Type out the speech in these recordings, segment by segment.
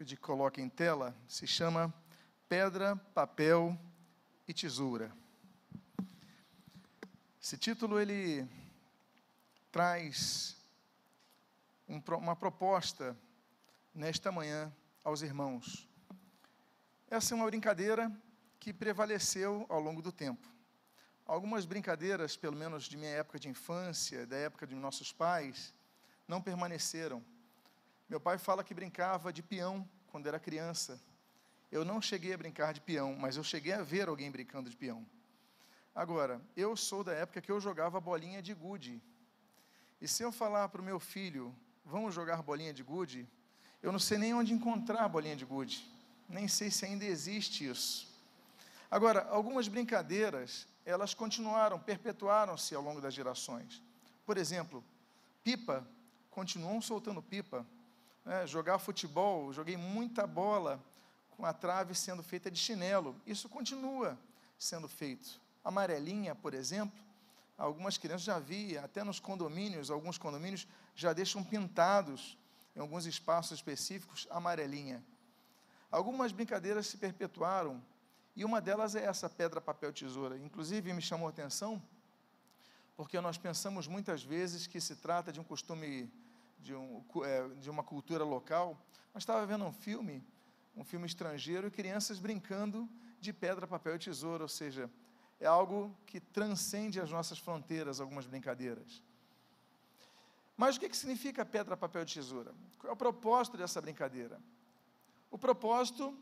pedir que coloque em tela, se chama Pedra, Papel e Tesoura. Esse título ele traz um, uma proposta nesta manhã aos irmãos. Essa é uma brincadeira que prevaleceu ao longo do tempo. Algumas brincadeiras, pelo menos de minha época de infância, da época de nossos pais, não permaneceram. Meu pai fala que brincava de peão quando era criança. Eu não cheguei a brincar de peão, mas eu cheguei a ver alguém brincando de peão. Agora, eu sou da época que eu jogava bolinha de gude. E se eu falar para o meu filho, vamos jogar bolinha de gude, eu não sei nem onde encontrar a bolinha de gude. Nem sei se ainda existe isso. Agora, algumas brincadeiras, elas continuaram, perpetuaram-se ao longo das gerações. Por exemplo, pipa, continuam soltando pipa. É, jogar futebol, joguei muita bola com a trave sendo feita de chinelo. Isso continua sendo feito. Amarelinha, por exemplo, algumas crianças já vi, até nos condomínios, alguns condomínios já deixam pintados em alguns espaços específicos amarelinha. Algumas brincadeiras se perpetuaram e uma delas é essa pedra, papel, tesoura. Inclusive me chamou a atenção porque nós pensamos muitas vezes que se trata de um costume de, um, é, de uma cultura local. Mas estava vendo um filme, um filme estrangeiro, e crianças brincando de pedra, papel e tesoura, ou seja, é algo que transcende as nossas fronteiras, algumas brincadeiras. Mas o que, que significa pedra, papel e tesoura? Qual é o propósito dessa brincadeira? O propósito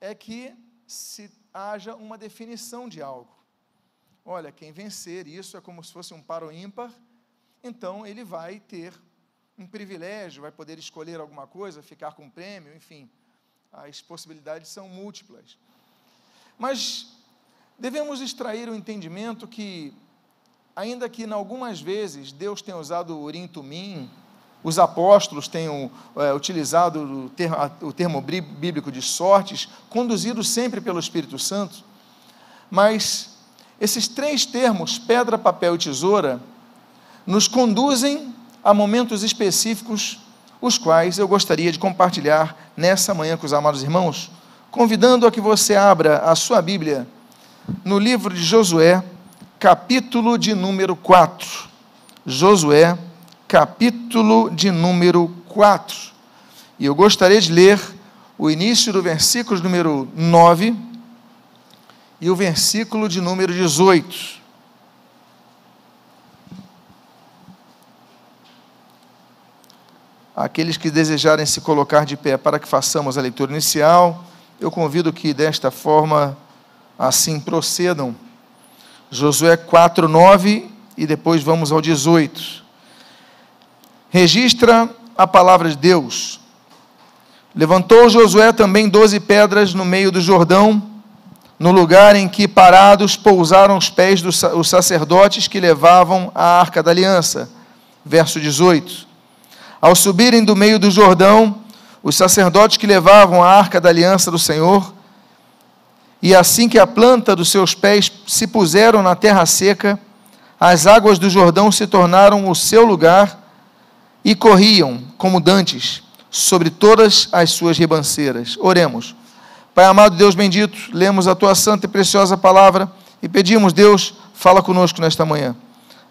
é que se haja uma definição de algo. Olha, quem vencer isso é como se fosse um paro ímpar, então ele vai ter um privilégio, vai poder escolher alguma coisa, ficar com um prêmio, enfim. As possibilidades são múltiplas. Mas devemos extrair o entendimento que ainda que em algumas vezes Deus tenha usado o Urim Tumim, os apóstolos tenham é, utilizado o termo, o termo bíblico de sortes, conduzidos sempre pelo Espírito Santo, mas esses três termos, pedra, papel e tesoura, nos conduzem a momentos específicos, os quais eu gostaria de compartilhar nessa manhã com os amados irmãos, convidando a que você abra a sua Bíblia no livro de Josué, capítulo de número 4. Josué, capítulo de número 4. E eu gostaria de ler o início do versículo número 9 e o versículo de número 18. Aqueles que desejarem se colocar de pé para que façamos a leitura inicial, eu convido que desta forma assim procedam. Josué 4, 9 e depois vamos ao 18. Registra a palavra de Deus. Levantou Josué também doze pedras no meio do Jordão, no lugar em que parados pousaram os pés dos sacerdotes que levavam a arca da aliança. Verso 18. Ao subirem do meio do Jordão, os sacerdotes que levavam a arca da aliança do Senhor e assim que a planta dos seus pés se puseram na terra seca, as águas do Jordão se tornaram o seu lugar e corriam, como dantes, sobre todas as suas ribanceiras. Oremos. Pai amado, Deus bendito, lemos a tua santa e preciosa palavra e pedimos, Deus, fala conosco nesta manhã.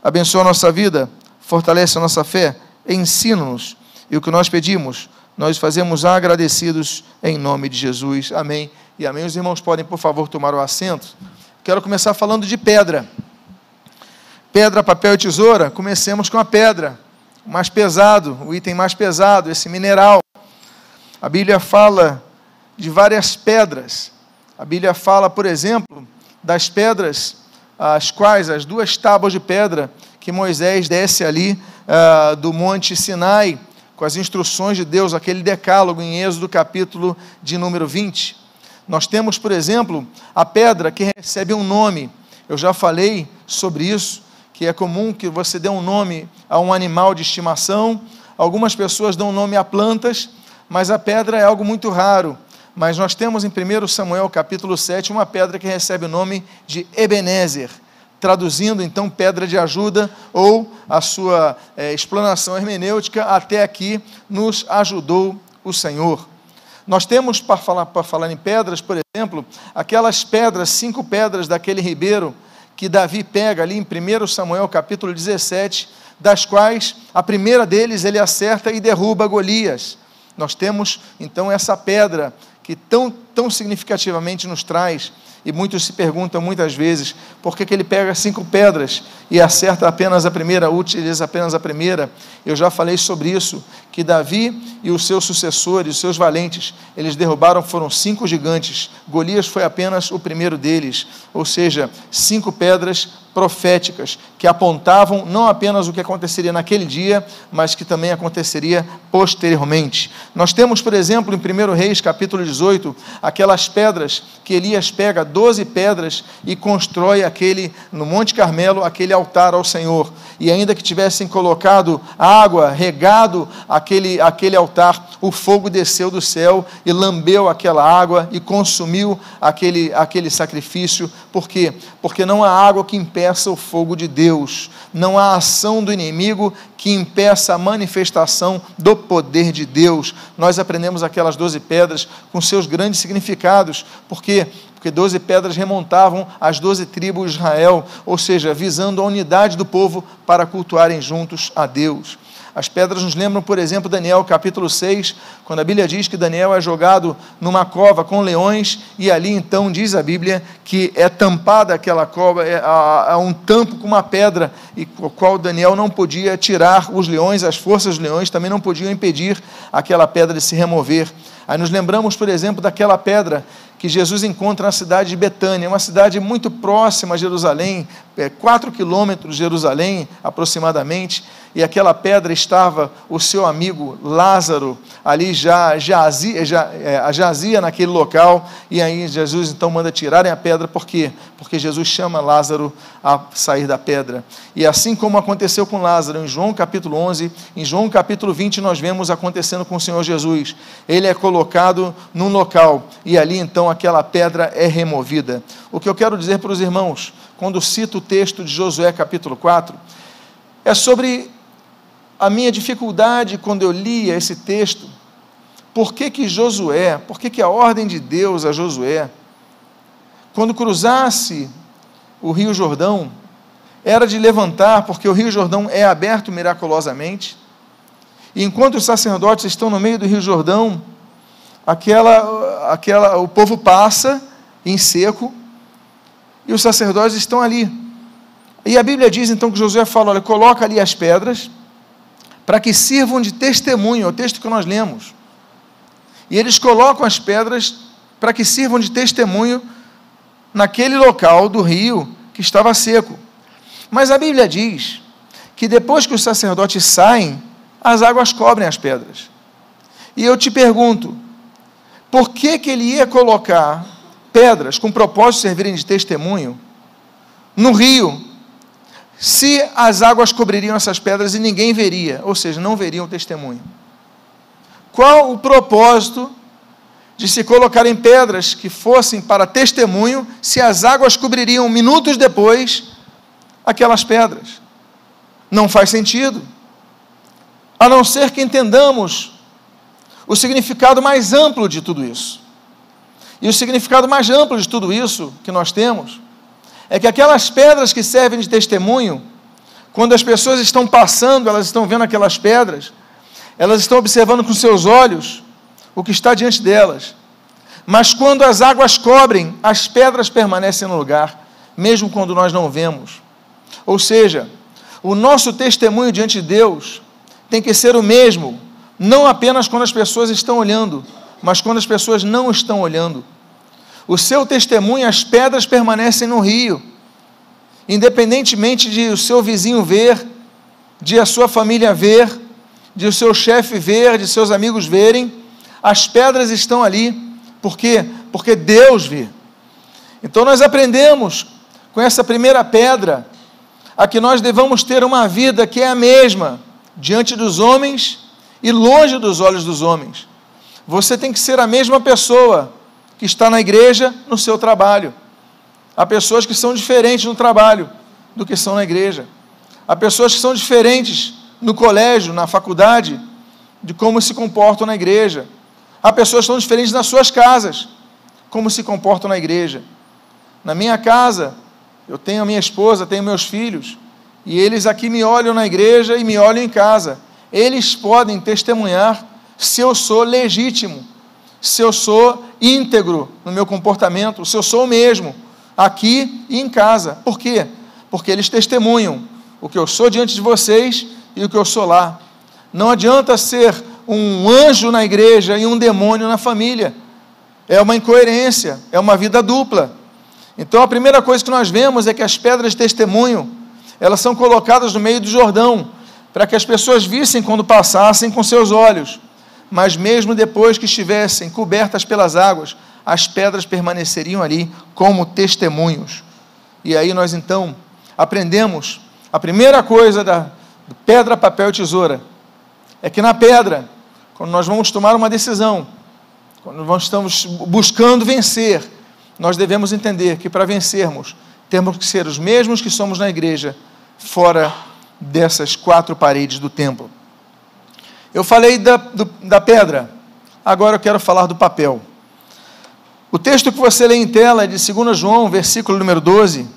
Abençoa a nossa vida, fortalece a nossa fé, ensina-nos. E o que nós pedimos, nós fazemos agradecidos em nome de Jesus. Amém e amém. Os irmãos podem, por favor, tomar o assento. Quero começar falando de pedra. Pedra, papel e tesoura. Comecemos com a pedra, o mais pesado, o item mais pesado, esse mineral. A Bíblia fala de várias pedras. A Bíblia fala, por exemplo, das pedras, as quais, as duas tábuas de pedra que Moisés desce ali uh, do Monte Sinai, com as instruções de Deus, aquele decálogo em Êxodo capítulo de número 20. Nós temos, por exemplo, a pedra que recebe um nome. Eu já falei sobre isso, que é comum que você dê um nome a um animal de estimação. Algumas pessoas dão nome a plantas, mas a pedra é algo muito raro. Mas nós temos em 1 Samuel capítulo 7 uma pedra que recebe o nome de Ebenezer, traduzindo então pedra de ajuda, ou a sua é, explanação hermenêutica, até aqui nos ajudou o Senhor. Nós temos, para falar, para falar em pedras, por exemplo, aquelas pedras, cinco pedras daquele ribeiro que Davi pega ali em 1 Samuel capítulo 17, das quais a primeira deles ele acerta e derruba Golias. Nós temos então essa pedra que tão, tão significativamente nos traz e muitos se perguntam muitas vezes por que, que ele pega cinco pedras e acerta apenas a primeira, utiliza apenas a primeira. Eu já falei sobre isso, que Davi e os seus sucessores, os seus valentes, eles derrubaram, foram cinco gigantes. Golias foi apenas o primeiro deles, ou seja, cinco pedras proféticas que apontavam não apenas o que aconteceria naquele dia, mas que também aconteceria posteriormente. Nós temos, por exemplo, em 1 Reis, capítulo 18, aquelas pedras que Elias pega, 12 pedras, e constrói aquele, no Monte Carmelo, aquele altar ao Senhor. E ainda que tivessem colocado água, regado aquele, aquele altar, o fogo desceu do céu e lambeu aquela água e consumiu aquele, aquele sacrifício. Por quê? Porque não há água que impeça o fogo de Deus, não há ação do inimigo que impeça a manifestação do poder de Deus. Nós aprendemos aquelas doze pedras com seus grandes significados, porque porque doze pedras remontavam às doze tribos de Israel, ou seja, visando a unidade do povo para cultuarem juntos a Deus. As pedras nos lembram, por exemplo, Daniel capítulo 6, quando a Bíblia diz que Daniel é jogado numa cova com leões, e ali então diz a Bíblia que é tampada aquela cova, é, há, há um tampo com uma pedra, e o qual Daniel não podia tirar os leões, as forças dos leões também não podiam impedir aquela pedra de se remover. Aí nos lembramos, por exemplo, daquela pedra que Jesus encontra na cidade de Betânia, uma cidade muito próxima a Jerusalém, é, quatro quilômetros de Jerusalém aproximadamente, e aquela pedra estava o seu amigo Lázaro, ali já jazia, já, é, jazia naquele local, e aí Jesus então manda tirarem a pedra, por quê? Porque Jesus chama Lázaro a sair da pedra. E assim como aconteceu com Lázaro em João capítulo 11, em João capítulo 20 nós vemos acontecendo com o Senhor Jesus. Ele é colocado num local, e ali então aquela pedra é removida. O que eu quero dizer para os irmãos, quando cito o texto de Josué capítulo 4, é sobre a minha dificuldade quando eu lia esse texto. Por que, que Josué, por que, que a ordem de Deus a Josué, quando cruzasse o Rio Jordão, era de levantar, porque o Rio Jordão é aberto miraculosamente, e enquanto os sacerdotes estão no meio do Rio Jordão, aquela, aquela, o povo passa em seco e os sacerdotes estão ali. E a Bíblia diz então que Josué fala: olha, coloca ali as pedras para que sirvam de testemunho, o texto que nós lemos. E eles colocam as pedras para que sirvam de testemunho naquele local do rio que estava seco. Mas a Bíblia diz que depois que os sacerdotes saem, as águas cobrem as pedras. E eu te pergunto, por que, que ele ia colocar pedras com propósito de servirem de testemunho no rio, se as águas cobririam essas pedras e ninguém veria, ou seja, não veriam testemunho? Qual o propósito de se colocarem pedras que fossem para testemunho se as águas cobririam minutos depois aquelas pedras? Não faz sentido. A não ser que entendamos o significado mais amplo de tudo isso. E o significado mais amplo de tudo isso que nós temos é que aquelas pedras que servem de testemunho, quando as pessoas estão passando, elas estão vendo aquelas pedras, elas estão observando com seus olhos o que está diante delas. Mas quando as águas cobrem, as pedras permanecem no lugar, mesmo quando nós não vemos. Ou seja, o nosso testemunho diante de Deus tem que ser o mesmo não apenas quando as pessoas estão olhando, mas quando as pessoas não estão olhando. O seu testemunho, as pedras permanecem no rio, independentemente de o seu vizinho ver, de a sua família ver, de o seu chefe ver, de seus amigos verem, as pedras estão ali. Por quê? Porque Deus vê. Então nós aprendemos com essa primeira pedra a que nós devamos ter uma vida que é a mesma diante dos homens e longe dos olhos dos homens. Você tem que ser a mesma pessoa que está na igreja no seu trabalho. Há pessoas que são diferentes no trabalho do que são na igreja. Há pessoas que são diferentes no colégio, na faculdade, de como se comportam na igreja. Há pessoas que são diferentes nas suas casas, como se comportam na igreja. Na minha casa, eu tenho a minha esposa, tenho meus filhos, e eles aqui me olham na igreja e me olham em casa. Eles podem testemunhar se eu sou legítimo, se eu sou íntegro no meu comportamento, se eu sou o mesmo aqui e em casa. Por quê? Porque eles testemunham o que eu sou diante de vocês e o que eu sou lá. Não adianta ser um anjo na igreja e um demônio na família. É uma incoerência, é uma vida dupla. Então a primeira coisa que nós vemos é que as pedras de testemunho, elas são colocadas no meio do Jordão, para que as pessoas vissem quando passassem com seus olhos. Mas mesmo depois que estivessem cobertas pelas águas, as pedras permaneceriam ali como testemunhos. E aí nós então aprendemos a primeira coisa da pedra, papel e tesoura é que na pedra, quando nós vamos tomar uma decisão, quando nós estamos buscando vencer, nós devemos entender que para vencermos, temos que ser os mesmos que somos na igreja, fora dessas quatro paredes do templo. Eu falei da, do, da pedra, agora eu quero falar do papel. O texto que você lê em tela é de 2 João, versículo número 12,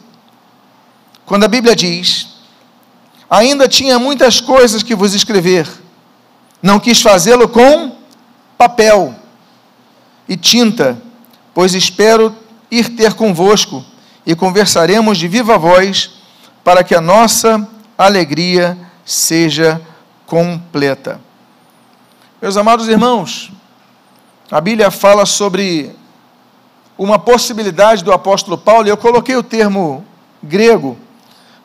quando a Bíblia diz: Ainda tinha muitas coisas que vos escrever, não quis fazê-lo com papel e tinta, pois espero ir ter convosco e conversaremos de viva voz, para que a nossa alegria seja completa. Meus amados irmãos, a Bíblia fala sobre uma possibilidade do apóstolo Paulo, e eu coloquei o termo grego,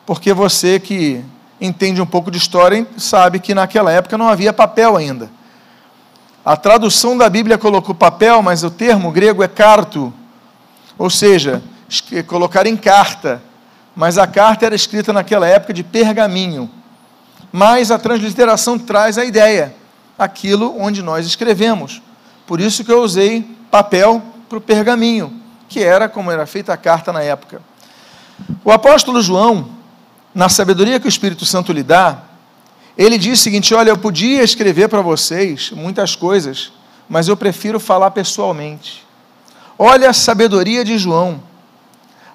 porque você que entende um pouco de história sabe que naquela época não havia papel ainda. A tradução da Bíblia colocou papel, mas o termo grego é carto, ou seja, colocar em carta. Mas a carta era escrita naquela época de pergaminho. Mas a transliteração traz a ideia, aquilo onde nós escrevemos. Por isso que eu usei papel para o pergaminho, que era como era feita a carta na época. O apóstolo João, na sabedoria que o Espírito Santo lhe dá, ele diz o seguinte: Olha, eu podia escrever para vocês muitas coisas, mas eu prefiro falar pessoalmente. Olha a sabedoria de João.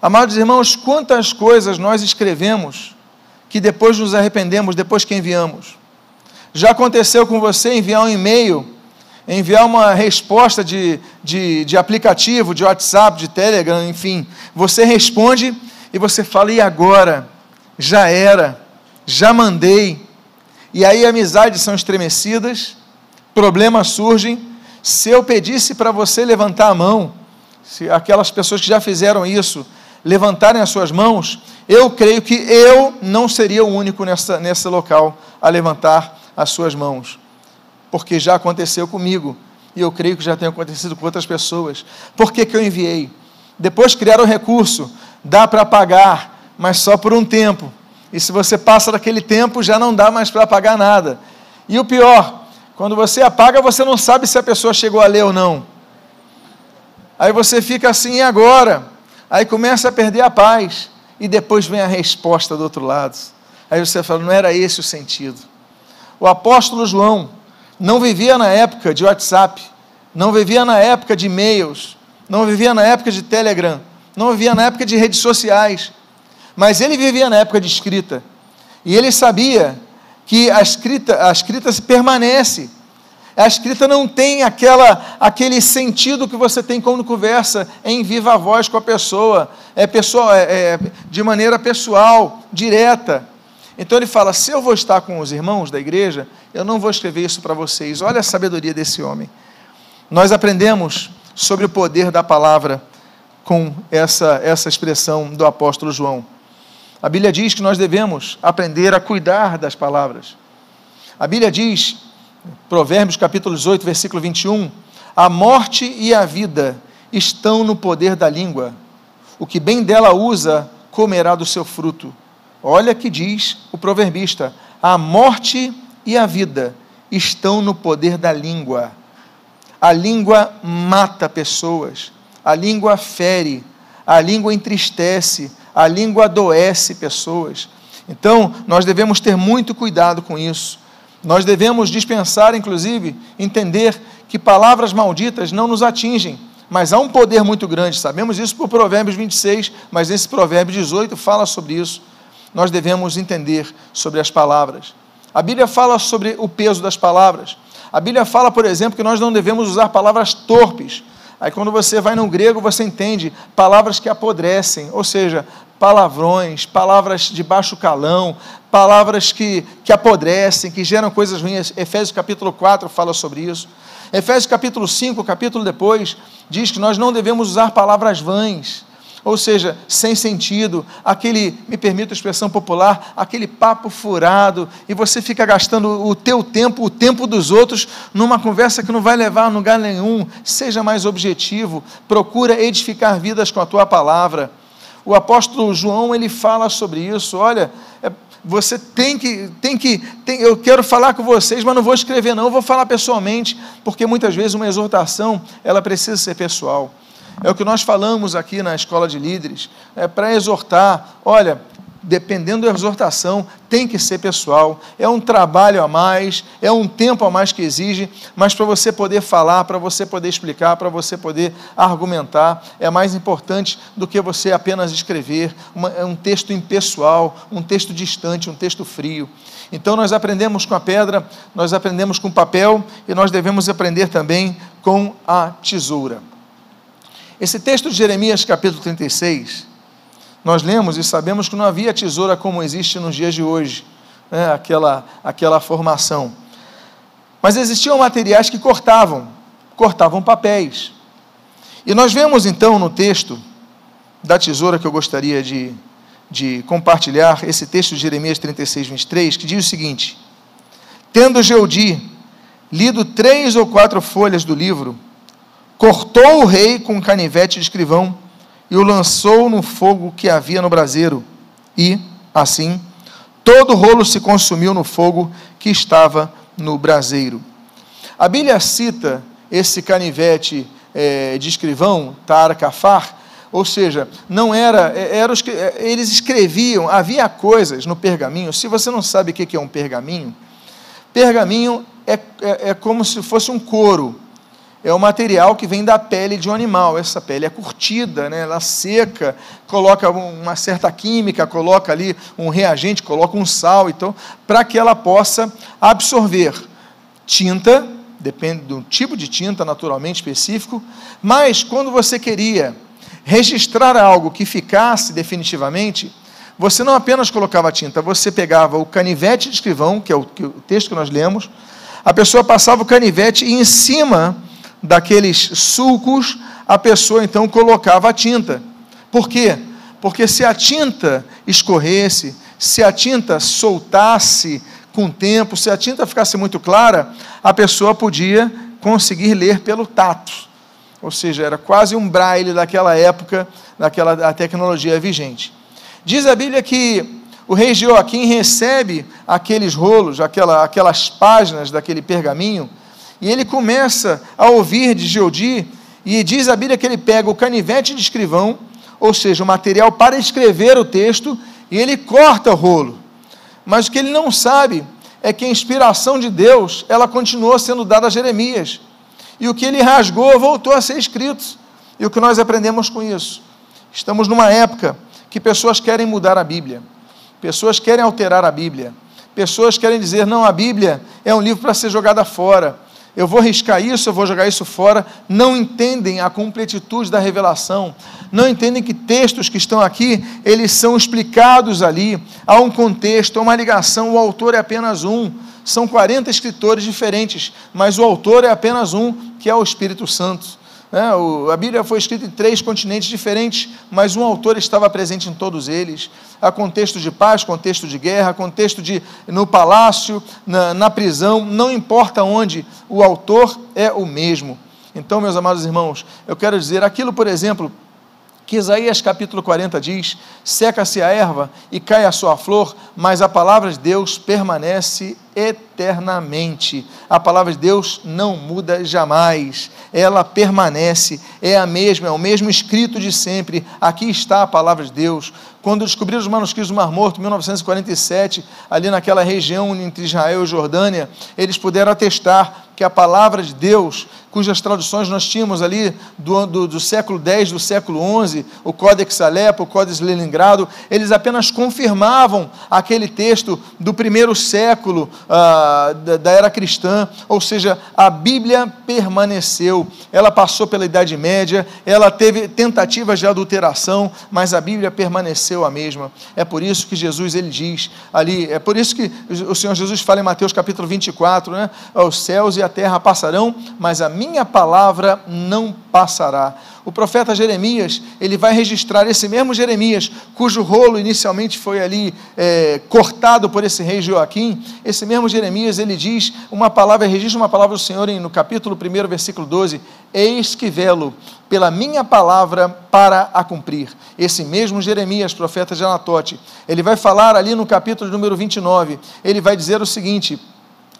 Amados irmãos, quantas coisas nós escrevemos que depois nos arrependemos, depois que enviamos. Já aconteceu com você enviar um e-mail, enviar uma resposta de, de, de aplicativo, de WhatsApp, de Telegram, enfim. Você responde e você fala, e agora? Já era, já mandei. E aí amizades são estremecidas, problemas surgem. Se eu pedisse para você levantar a mão, se aquelas pessoas que já fizeram isso levantarem as suas mãos, eu creio que eu não seria o único nessa, nesse local a levantar as suas mãos, porque já aconteceu comigo e eu creio que já tem acontecido com outras pessoas. Por que, que eu enviei? Depois criaram o recurso, dá para pagar, mas só por um tempo. E se você passa daquele tempo, já não dá mais para pagar nada. E o pior, quando você apaga, você não sabe se a pessoa chegou a ler ou não. Aí você fica assim, e agora? Aí começa a perder a paz. E depois vem a resposta do outro lado. Aí você fala, não era esse o sentido. O apóstolo João não vivia na época de WhatsApp, não vivia na época de e-mails, não vivia na época de Telegram, não vivia na época de redes sociais, mas ele vivia na época de escrita. E ele sabia que a escrita, a escrita permanece a escrita não tem aquela, aquele sentido que você tem quando conversa em viva voz com a pessoa, é, pessoal, é, é, de maneira pessoal, direta. Então ele fala: se eu vou estar com os irmãos da igreja, eu não vou escrever isso para vocês. Olha a sabedoria desse homem. Nós aprendemos sobre o poder da palavra com essa, essa expressão do apóstolo João. A Bíblia diz que nós devemos aprender a cuidar das palavras. A Bíblia diz Provérbios capítulo 18, versículo 21, a morte e a vida estão no poder da língua. O que bem dela usa, comerá do seu fruto. Olha que diz o proverbista: a morte e a vida estão no poder da língua. A língua mata pessoas, a língua fere, a língua entristece, a língua adoece pessoas. Então, nós devemos ter muito cuidado com isso. Nós devemos dispensar, inclusive, entender que palavras malditas não nos atingem, mas há um poder muito grande. Sabemos isso por Provérbios 26, mas esse Provérbio 18 fala sobre isso. Nós devemos entender sobre as palavras. A Bíblia fala sobre o peso das palavras. A Bíblia fala, por exemplo, que nós não devemos usar palavras torpes. Aí quando você vai no grego, você entende palavras que apodrecem, ou seja, palavrões, palavras de baixo calão, palavras que, que apodrecem, que geram coisas ruins. Efésios capítulo 4 fala sobre isso. Efésios capítulo 5, capítulo depois, diz que nós não devemos usar palavras vãs, ou seja, sem sentido, aquele, me permito a expressão popular, aquele papo furado, e você fica gastando o teu tempo, o tempo dos outros, numa conversa que não vai levar a lugar nenhum. Seja mais objetivo, procura edificar vidas com a tua palavra. O apóstolo João, ele fala sobre isso, olha, é, você tem que, tem que, tem, eu quero falar com vocês, mas não vou escrever não, vou falar pessoalmente, porque muitas vezes uma exortação, ela precisa ser pessoal. É o que nós falamos aqui na escola de líderes, é para exortar, olha, dependendo da exortação, tem que ser pessoal. É um trabalho a mais, é um tempo a mais que exige, mas para você poder falar, para você poder explicar, para você poder argumentar, é mais importante do que você apenas escrever uma, é um texto impessoal, um texto distante, um texto frio. Então nós aprendemos com a pedra, nós aprendemos com o papel e nós devemos aprender também com a tesoura. Esse texto de Jeremias, capítulo 36, nós lemos e sabemos que não havia tesoura como existe nos dias de hoje, né? aquela, aquela formação. Mas existiam materiais que cortavam, cortavam papéis. E nós vemos então no texto da tesoura que eu gostaria de, de compartilhar, esse texto de Jeremias 36, 23, que diz o seguinte: Tendo Geudi lido três ou quatro folhas do livro, cortou o rei com um canivete de escrivão e o lançou no fogo que havia no braseiro, e, assim, todo o rolo se consumiu no fogo que estava no braseiro. A Bíblia cita esse canivete é, de escrivão, Tar Kafar, ou seja, não era, é, era os, é, eles escreviam, havia coisas no pergaminho, se você não sabe o que é um pergaminho, pergaminho é, é, é como se fosse um couro, é o material que vem da pele de um animal. Essa pele é curtida, né? ela seca, coloca uma certa química, coloca ali um reagente, coloca um sal, então, para que ela possa absorver tinta, depende do tipo de tinta naturalmente específico, mas quando você queria registrar algo que ficasse definitivamente, você não apenas colocava tinta, você pegava o canivete de escrivão, que é o, que o texto que nós lemos, a pessoa passava o canivete e em cima daqueles sulcos, a pessoa então colocava a tinta. Por quê? Porque se a tinta escorresse, se a tinta soltasse com o tempo, se a tinta ficasse muito clara, a pessoa podia conseguir ler pelo tato. Ou seja, era quase um braille daquela época, daquela tecnologia vigente. Diz a Bíblia que o rei Joaquim recebe aqueles rolos, aquela, aquelas páginas daquele pergaminho, e ele começa a ouvir de Geodi, e diz a Bíblia que ele pega o canivete de escrivão, ou seja, o material para escrever o texto, e ele corta o rolo. Mas o que ele não sabe é que a inspiração de Deus, ela continuou sendo dada a Jeremias. E o que ele rasgou voltou a ser escrito. E o que nós aprendemos com isso? Estamos numa época que pessoas querem mudar a Bíblia, pessoas querem alterar a Bíblia, pessoas querem dizer: não, a Bíblia é um livro para ser jogada fora eu vou riscar isso, eu vou jogar isso fora, não entendem a completitude da revelação, não entendem que textos que estão aqui, eles são explicados ali, há um contexto, há uma ligação, o autor é apenas um, são 40 escritores diferentes, mas o autor é apenas um, que é o Espírito Santo. É, a Bíblia foi escrita em três continentes diferentes, mas um autor estava presente em todos eles. Há contexto de paz, contexto de guerra, contexto de no palácio, na, na prisão, não importa onde, o autor é o mesmo. Então, meus amados irmãos, eu quero dizer aquilo, por exemplo, que Isaías capítulo 40 diz: seca-se a erva e cai a sua flor, mas a palavra de Deus permanece eternamente. A palavra de Deus não muda jamais, ela permanece, é a mesma, é o mesmo escrito de sempre. Aqui está a palavra de Deus. Quando descobriram os manuscritos do Mar Morto, em 1947, ali naquela região entre Israel e Jordânia, eles puderam atestar que a palavra de Deus cujas traduções nós tínhamos ali do, do, do século X, do século XI, o Códex Alepo, o Códex Leningrado, eles apenas confirmavam aquele texto do primeiro século ah, da, da era cristã, ou seja, a Bíblia permaneceu, ela passou pela Idade Média, ela teve tentativas de adulteração, mas a Bíblia permaneceu a mesma. É por isso que Jesus ele diz ali, é por isso que o Senhor Jesus fala em Mateus capítulo 24, né? Os céus e a terra passarão, mas a minha minha palavra não passará. O profeta Jeremias, ele vai registrar esse mesmo Jeremias, cujo rolo inicialmente foi ali é, cortado por esse rei Joaquim. Esse mesmo Jeremias, ele diz uma palavra, registra uma palavra do Senhor no capítulo 1, versículo 12: Eis que velo pela minha palavra para a cumprir. Esse mesmo Jeremias, profeta de Anatote, ele vai falar ali no capítulo número 29, ele vai dizer o seguinte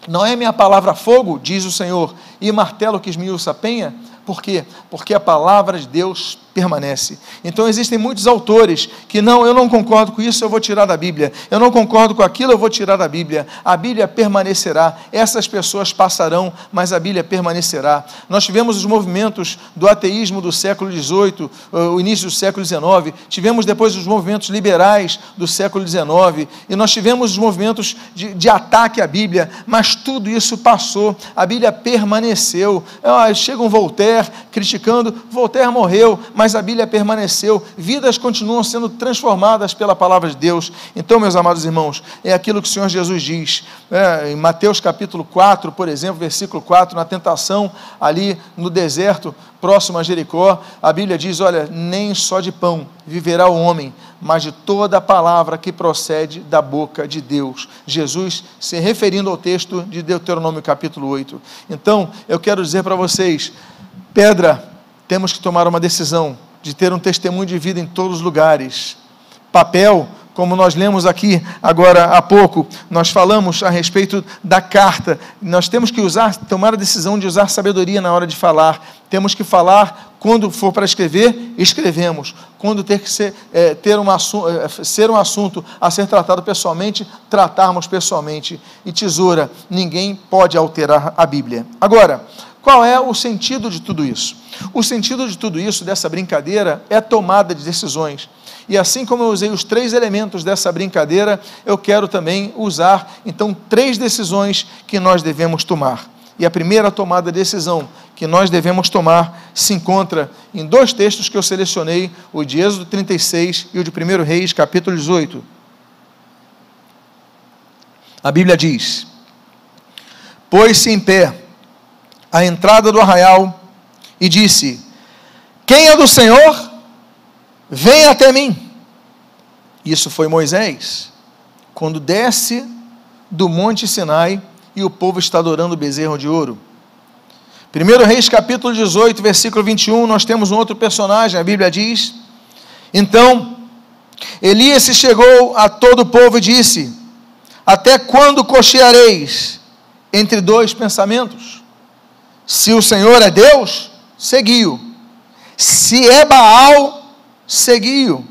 não é minha palavra fogo, diz o Senhor, e martelo que esmiuça a penha? Por quê? Porque a palavra de Deus permanece. Então existem muitos autores que não, eu não concordo com isso, eu vou tirar da Bíblia. Eu não concordo com aquilo, eu vou tirar da Bíblia. A Bíblia permanecerá. Essas pessoas passarão, mas a Bíblia permanecerá. Nós tivemos os movimentos do ateísmo do século XVIII, o início do século XIX. Tivemos depois os movimentos liberais do século XIX. E nós tivemos os movimentos de, de ataque à Bíblia, mas tudo isso passou. A Bíblia permaneceu. Ah, chega um Voltaire criticando, Voltaire morreu, mas mas a Bíblia permaneceu, vidas continuam sendo transformadas pela palavra de Deus. Então, meus amados irmãos, é aquilo que o Senhor Jesus diz, é, em Mateus capítulo 4, por exemplo, versículo 4, na tentação ali no deserto, próximo a Jericó, a Bíblia diz: Olha, nem só de pão viverá o homem, mas de toda a palavra que procede da boca de Deus. Jesus se referindo ao texto de Deuteronômio capítulo 8. Então, eu quero dizer para vocês, pedra temos que tomar uma decisão de ter um testemunho de vida em todos os lugares. Papel, como nós lemos aqui agora há pouco, nós falamos a respeito da carta. Nós temos que usar, tomar a decisão de usar sabedoria na hora de falar. Temos que falar quando for para escrever, escrevemos. Quando ter que ser, é, ter uma, é, ser um assunto a ser tratado pessoalmente, tratarmos pessoalmente. E tesoura, ninguém pode alterar a Bíblia. Agora, qual é o sentido de tudo isso? O sentido de tudo isso, dessa brincadeira, é tomada de decisões. E assim como eu usei os três elementos dessa brincadeira, eu quero também usar, então, três decisões que nós devemos tomar. E a primeira tomada de decisão que nós devemos tomar se encontra em dois textos que eu selecionei, o de Êxodo 36 e o de 1 Reis, capítulo 18. A Bíblia diz: Pôs-se em pé à entrada do arraial e disse: Quem é do Senhor, venha até mim. Isso foi Moisés, quando desce do monte Sinai e o povo está adorando o bezerro de ouro. 1 Reis capítulo 18, versículo 21, nós temos um outro personagem, a Bíblia diz: Então, Elias se chegou a todo o povo e disse: Até quando cocheareis entre dois pensamentos? Se o Senhor é Deus, seguiu. Se é Baal, seguiu.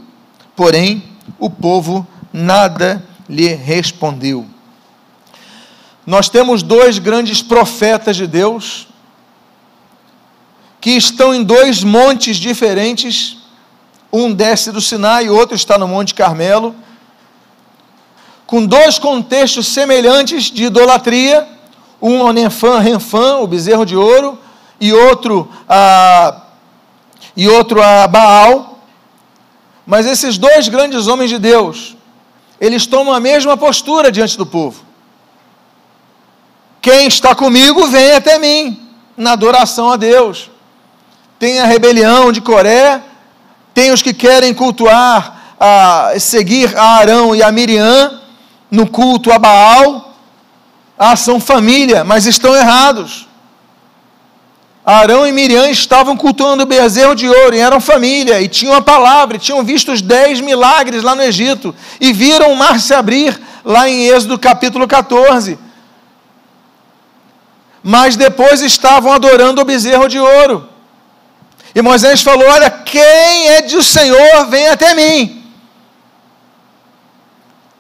Porém, o povo nada lhe respondeu. Nós temos dois grandes profetas de Deus que estão em dois montes diferentes. Um desce do Sinai e outro está no Monte Carmelo, com dois contextos semelhantes de idolatria um Onefã, Renfã, o bezerro de ouro, e outro a, e outro a Baal. Mas esses dois grandes homens de Deus, eles tomam a mesma postura diante do povo. Quem está comigo, vem até mim, na adoração a Deus. Tem a rebelião de Coré, tem os que querem cultuar, a, seguir a Arão e a Miriam no culto a Baal, ah, são família, mas estão errados. Arão e Miriam estavam cultuando o bezerro de ouro, e eram família, e tinham a palavra, e tinham visto os dez milagres lá no Egito, e viram o mar se abrir, lá em Êxodo capítulo 14. mas depois estavam adorando o bezerro de ouro. E Moisés falou: Olha, quem é do Senhor, vem até mim.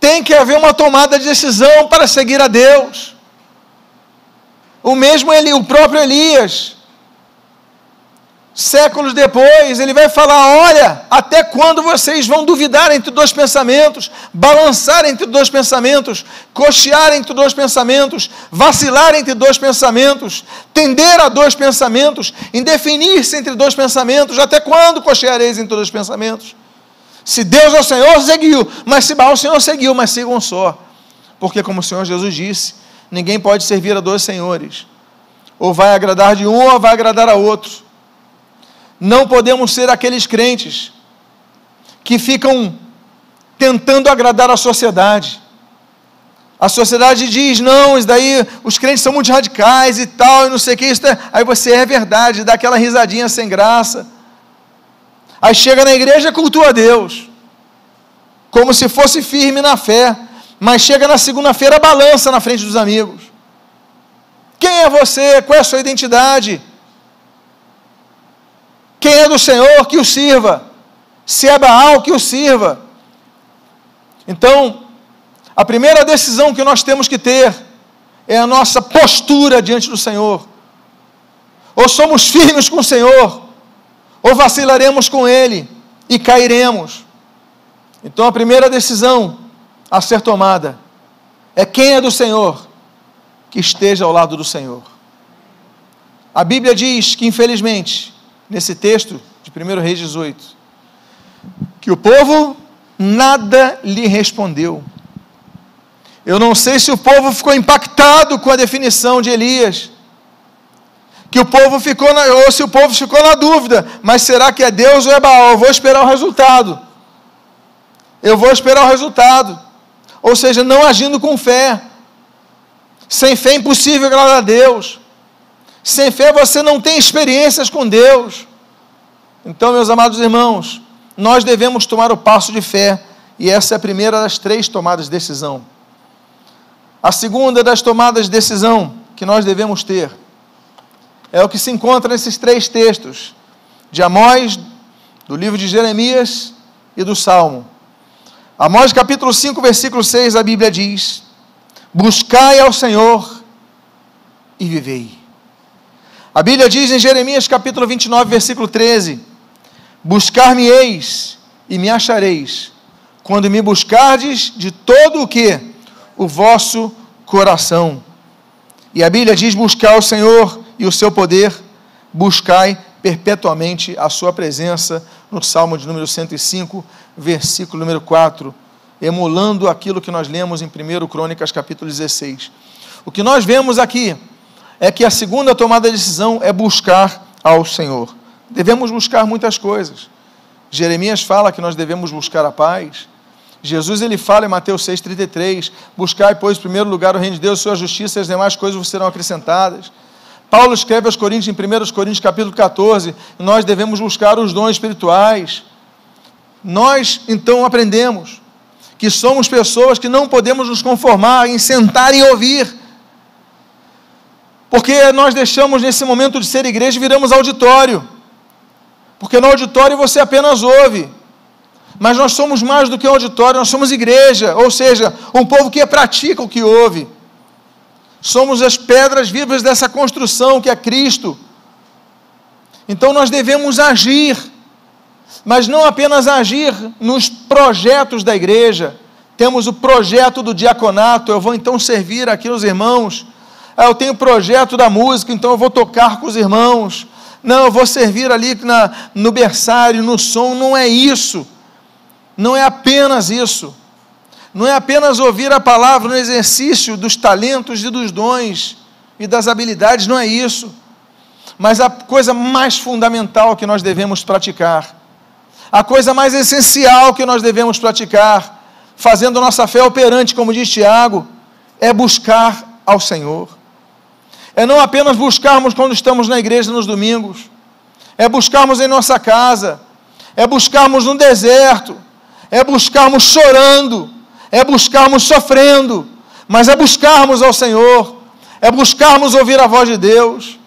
Tem que haver uma tomada de decisão para seguir a Deus. O mesmo Eli, o próprio Elias, séculos depois, ele vai falar: Olha, até quando vocês vão duvidar entre dois pensamentos, balançar entre dois pensamentos, cochear entre dois pensamentos, vacilar entre dois pensamentos, tender a dois pensamentos, indefinir-se entre dois pensamentos? Até quando cocheareis entre dois pensamentos? Se Deus é o Senhor, seguiu, mas se Baal o Senhor, seguiu, mas sigam só. Porque, como o Senhor Jesus disse, ninguém pode servir a dois senhores. Ou vai agradar de um, ou vai agradar a outro. Não podemos ser aqueles crentes que ficam tentando agradar a sociedade. A sociedade diz, não, isso daí os crentes são muito radicais e tal, e não sei o que, isso é... aí você é verdade, dá aquela risadinha sem graça. Aí chega na igreja e cultua Deus, como se fosse firme na fé, mas chega na segunda-feira, balança na frente dos amigos. Quem é você? Qual é a sua identidade? Quem é do Senhor, que o sirva. Se é Baal, que o sirva. Então, a primeira decisão que nós temos que ter é a nossa postura diante do Senhor. Ou somos firmes com o Senhor, ou vacilaremos com Ele e cairemos. Então, a primeira decisão a ser tomada é quem é do Senhor, que esteja ao lado do Senhor. A Bíblia diz que, infelizmente, nesse texto de 1 Reis 18, que o povo nada lhe respondeu. Eu não sei se o povo ficou impactado com a definição de Elias, que o povo ficou na, ou se o povo ficou na dúvida, mas será que é Deus ou é Baal? Eu vou esperar o resultado. Eu vou esperar o resultado. Ou seja, não agindo com fé. Sem fé é impossível agradar a Deus. Sem fé você não tem experiências com Deus. Então, meus amados irmãos, nós devemos tomar o passo de fé, e essa é a primeira das três tomadas de decisão. A segunda das tomadas de decisão que nós devemos ter é o que se encontra nesses três textos, de Amós, do livro de Jeremias e do Salmo. Amós capítulo 5, versículo 6, a Bíblia diz: Buscai ao Senhor e vivei. A Bíblia diz em Jeremias capítulo 29, versículo 13: Buscar-me-eis e me achareis, quando me buscardes de todo o que? O vosso coração. E a Bíblia diz: Buscar o Senhor e o seu poder, buscai perpetuamente a sua presença, no Salmo de número 105, versículo número 4, emulando aquilo que nós lemos em 1 Crônicas capítulo 16. O que nós vemos aqui é que a segunda tomada de decisão é buscar ao Senhor. Devemos buscar muitas coisas. Jeremias fala que nós devemos buscar a paz. Jesus ele fala em Mateus 6,33: Buscai, pois, em primeiro lugar o reino de Deus, sua justiça, e as demais coisas vos serão acrescentadas. Paulo escreve aos Coríntios, em 1 Coríntios capítulo 14, nós devemos buscar os dons espirituais. Nós, então, aprendemos que somos pessoas que não podemos nos conformar em sentar e ouvir porque nós deixamos nesse momento de ser igreja e viramos auditório. Porque no auditório você apenas ouve. Mas nós somos mais do que um auditório, nós somos igreja, ou seja, um povo que pratica o que ouve. Somos as pedras vivas dessa construção que é Cristo. Então nós devemos agir, mas não apenas agir nos projetos da igreja. Temos o projeto do diaconato, eu vou então servir aqui os irmãos ah, eu tenho projeto da música, então eu vou tocar com os irmãos. Não, eu vou servir ali na, no berçário, no som. Não é isso. Não é apenas isso. Não é apenas ouvir a palavra no exercício dos talentos e dos dons e das habilidades, não é isso. Mas a coisa mais fundamental que nós devemos praticar, a coisa mais essencial que nós devemos praticar, fazendo nossa fé operante, como diz Tiago, é buscar ao Senhor é não apenas buscarmos quando estamos na igreja nos domingos, é buscarmos em nossa casa, é buscarmos no deserto, é buscarmos chorando, é buscarmos sofrendo, mas é buscarmos ao Senhor, é buscarmos ouvir a voz de Deus,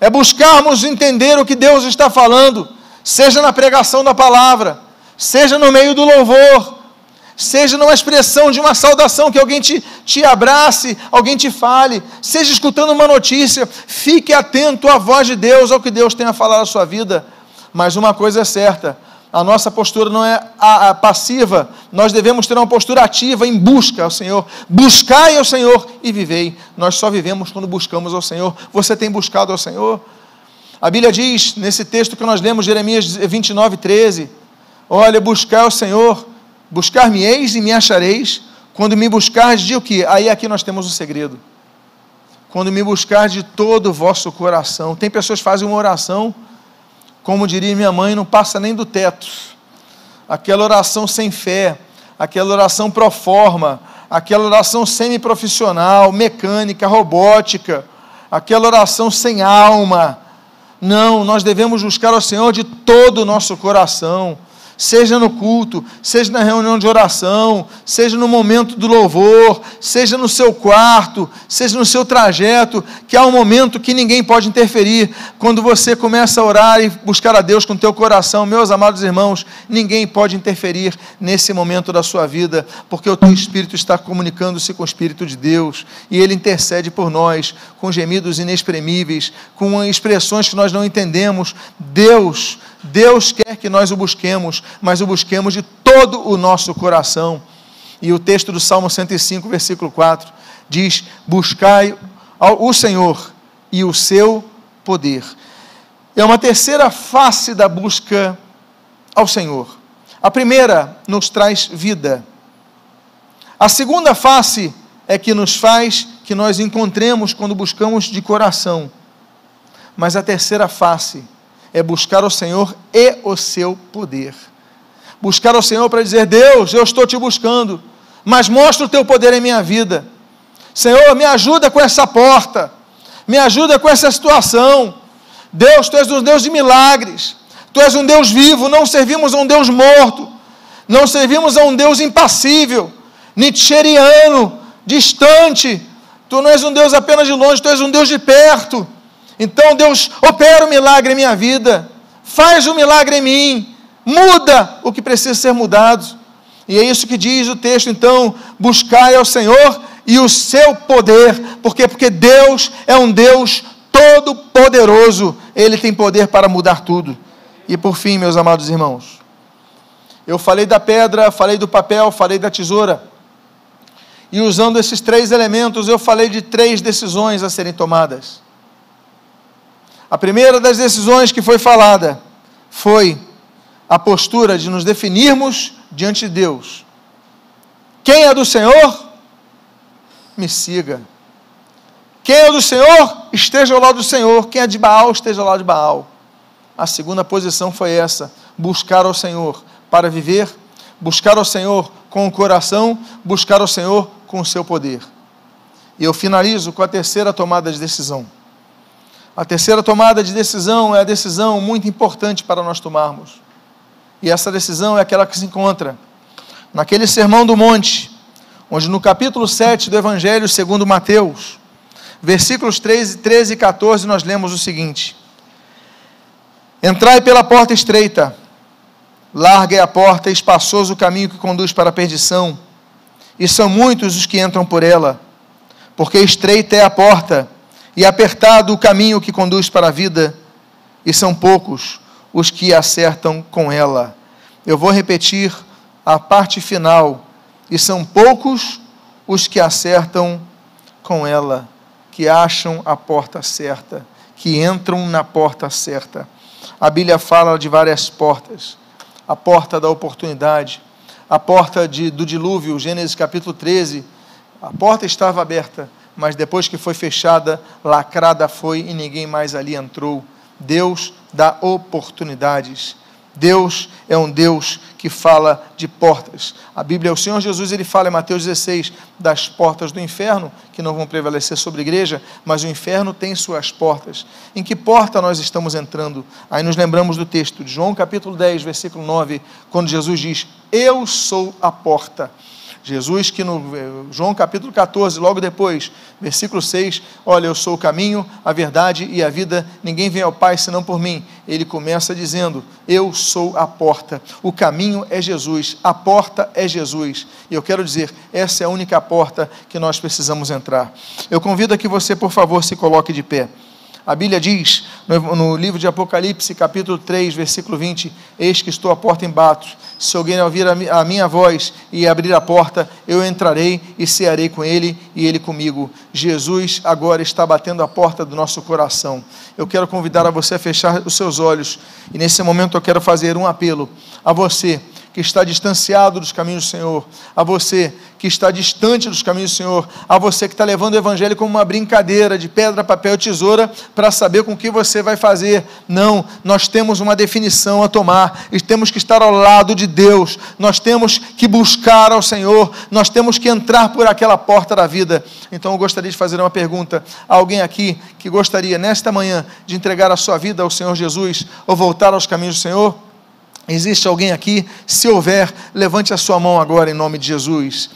é buscarmos entender o que Deus está falando, seja na pregação da palavra, seja no meio do louvor, seja numa expressão de uma saudação, que alguém te, te abrace, alguém te fale, seja escutando uma notícia, fique atento à voz de Deus, ao que Deus tem a falar na sua vida. Mas uma coisa é certa: a nossa postura não é a, a passiva, nós devemos ter uma postura ativa em busca ao Senhor. Buscai ao Senhor e vivei. Nós só vivemos quando buscamos ao Senhor. Você tem buscado ao Senhor? A Bíblia diz, nesse texto que nós lemos, Jeremias 29, 13: Olha, buscai ao Senhor Buscar-me-eis e me achareis, quando me buscardes de o que? Aí aqui nós temos o um segredo. Quando me buscar de todo o vosso coração. Tem pessoas que fazem uma oração, como diria minha mãe, não passa nem do teto. Aquela oração sem fé, aquela oração pro forma, aquela oração semi-profissional, mecânica, robótica, aquela oração sem alma. Não, nós devemos buscar ao Senhor de todo o nosso coração seja no culto, seja na reunião de oração, seja no momento do louvor, seja no seu quarto, seja no seu trajeto, que há um momento que ninguém pode interferir. Quando você começa a orar e buscar a Deus com teu coração, meus amados irmãos, ninguém pode interferir nesse momento da sua vida, porque o teu espírito está comunicando-se com o espírito de Deus e ele intercede por nós com gemidos inexprimíveis, com expressões que nós não entendemos. Deus Deus quer que nós o busquemos, mas o busquemos de todo o nosso coração. E o texto do Salmo 105, versículo 4, diz: Buscai o Senhor e o seu poder. É uma terceira face da busca ao Senhor. A primeira nos traz vida. A segunda face é que nos faz que nós encontremos quando buscamos de coração. Mas a terceira face é buscar o Senhor e o seu poder. Buscar o Senhor para dizer: Deus, eu estou te buscando, mas mostra o teu poder em minha vida. Senhor, me ajuda com essa porta, me ajuda com essa situação. Deus, tu és um Deus de milagres, tu és um Deus vivo, não servimos a um Deus morto, não servimos a um Deus impassível, nietzscheriano, distante. Tu não és um Deus apenas de longe, tu és um Deus de perto. Então, Deus, opera o um milagre em minha vida, faz o um milagre em mim, muda o que precisa ser mudado. E é isso que diz o texto, então, buscai ao Senhor e o seu poder, porque porque Deus é um Deus todo poderoso, ele tem poder para mudar tudo. E por fim, meus amados irmãos, eu falei da pedra, falei do papel, falei da tesoura. E usando esses três elementos, eu falei de três decisões a serem tomadas. A primeira das decisões que foi falada foi a postura de nos definirmos diante de Deus. Quem é do Senhor, me siga. Quem é do Senhor, esteja ao lado do Senhor. Quem é de Baal, esteja ao lado de Baal. A segunda posição foi essa: buscar ao Senhor para viver, buscar ao Senhor com o coração, buscar ao Senhor com o seu poder. E eu finalizo com a terceira tomada de decisão. A terceira tomada de decisão é a decisão muito importante para nós tomarmos. E essa decisão é aquela que se encontra naquele sermão do monte, onde no capítulo 7 do Evangelho segundo Mateus, versículos 13, 13 e 14, nós lemos o seguinte: Entrai pela porta estreita, larga é a porta espaçoso o caminho que conduz para a perdição, e são muitos os que entram por ela, porque estreita é a porta e apertado o caminho que conduz para a vida, e são poucos os que acertam com ela. Eu vou repetir a parte final, e são poucos os que acertam com ela, que acham a porta certa, que entram na porta certa. A Bíblia fala de várias portas: a porta da oportunidade, a porta de, do dilúvio, Gênesis capítulo 13. A porta estava aberta, mas depois que foi fechada, lacrada foi e ninguém mais ali entrou. Deus dá oportunidades. Deus é um Deus que fala de portas. A Bíblia, o Senhor Jesus, ele fala em Mateus 16 das portas do inferno, que não vão prevalecer sobre a igreja, mas o inferno tem suas portas. Em que porta nós estamos entrando? Aí nos lembramos do texto de João capítulo 10, versículo 9, quando Jesus diz: Eu sou a porta. Jesus, que no João capítulo 14, logo depois, versículo 6, olha, eu sou o caminho, a verdade e a vida, ninguém vem ao Pai senão por mim. Ele começa dizendo: Eu sou a porta. O caminho é Jesus, a porta é Jesus. E eu quero dizer, essa é a única porta que nós precisamos entrar. Eu convido a que você, por favor, se coloque de pé. A Bíblia diz, no, livro de Apocalipse, capítulo 3, versículo 20: Eis que estou à porta em bato. Se alguém ouvir a minha voz e abrir a porta, eu entrarei e cearei com ele e ele comigo. Jesus agora está batendo a porta do nosso coração. Eu quero convidar a você a fechar os seus olhos e nesse momento eu quero fazer um apelo a você que está distanciado dos caminhos do Senhor, a você que está distante dos caminhos do Senhor, a você que está levando o Evangelho como uma brincadeira de pedra, papel e tesoura para saber com o que você vai fazer. Não, nós temos uma definição a tomar e temos que estar ao lado de Deus, nós temos que buscar ao Senhor, nós temos que entrar por aquela porta da vida. Então eu gostaria de fazer uma pergunta a alguém aqui que gostaria nesta manhã de entregar a sua vida ao Senhor Jesus ou voltar aos caminhos do Senhor? Existe alguém aqui? Se houver, levante a sua mão agora em nome de Jesus.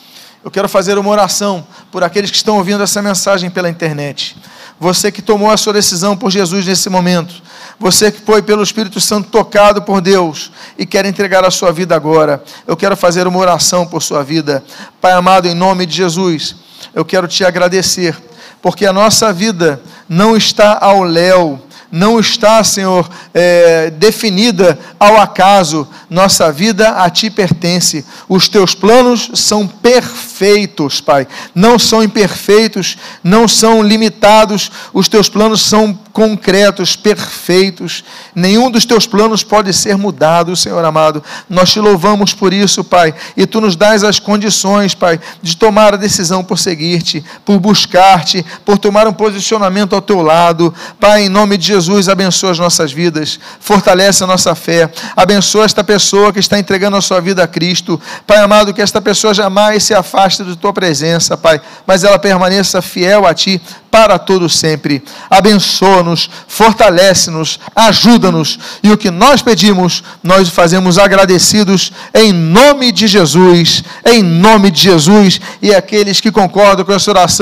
Eu quero fazer uma oração por aqueles que estão ouvindo essa mensagem pela internet. Você que tomou a sua decisão por Jesus nesse momento. Você que foi pelo Espírito Santo tocado por Deus e quer entregar a sua vida agora. Eu quero fazer uma oração por sua vida. Pai amado, em nome de Jesus, eu quero te agradecer, porque a nossa vida não está ao léu não está, Senhor, é, definida ao acaso. Nossa vida a Ti pertence. Os Teus planos são perfeitos, Pai. Não são imperfeitos, não são limitados. Os Teus planos são concretos, perfeitos. Nenhum dos Teus planos pode ser mudado, Senhor amado. Nós Te louvamos por isso, Pai. E Tu nos dás as condições, Pai, de tomar a decisão por seguir-te, por buscar-te, por tomar um posicionamento ao Teu lado. Pai, em nome de Jesus abençoa as nossas vidas, fortalece a nossa fé, abençoa esta pessoa que está entregando a sua vida a Cristo. Pai amado, que esta pessoa jamais se afaste da tua presença, Pai, mas ela permaneça fiel a Ti para todo sempre. Abençoa-nos, fortalece-nos, ajuda-nos, e o que nós pedimos, nós fazemos agradecidos em nome de Jesus, em nome de Jesus, e aqueles que concordam com essa oração